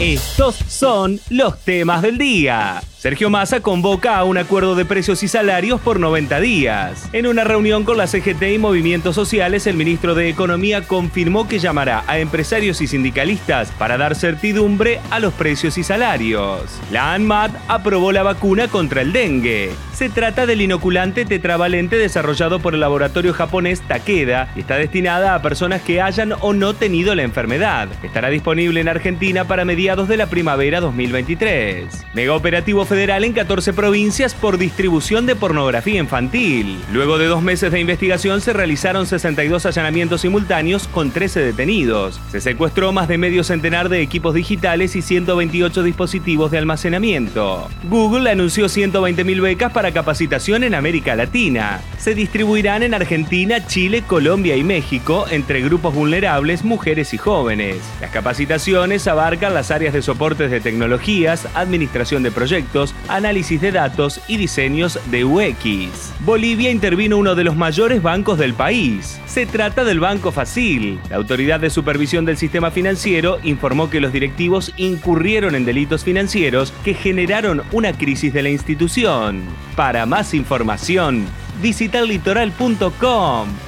Estos son los temas del día. Sergio Massa convoca a un acuerdo de precios y salarios por 90 días. En una reunión con la CGT y movimientos sociales, el ministro de Economía confirmó que llamará a empresarios y sindicalistas para dar certidumbre a los precios y salarios. La ANMAT aprobó la vacuna contra el dengue. Se trata del inoculante tetravalente desarrollado por el laboratorio japonés Takeda y está destinada a personas que hayan o no tenido la enfermedad. Estará disponible en Argentina para de la primavera 2023. Mega operativo federal en 14 provincias por distribución de pornografía infantil. Luego de dos meses de investigación se realizaron 62 allanamientos simultáneos con 13 detenidos. Se secuestró más de medio centenar de equipos digitales y 128 dispositivos de almacenamiento. Google anunció 120.000 becas para capacitación en América Latina. Se distribuirán en Argentina, Chile, Colombia y México entre grupos vulnerables, mujeres y jóvenes. Las capacitaciones abarcan las áreas de soportes de tecnologías, administración de proyectos, análisis de datos y diseños de UX. Bolivia intervino uno de los mayores bancos del país. Se trata del Banco Facil. La Autoridad de Supervisión del Sistema Financiero informó que los directivos incurrieron en delitos financieros que generaron una crisis de la institución. Para más información, visita litoral.com.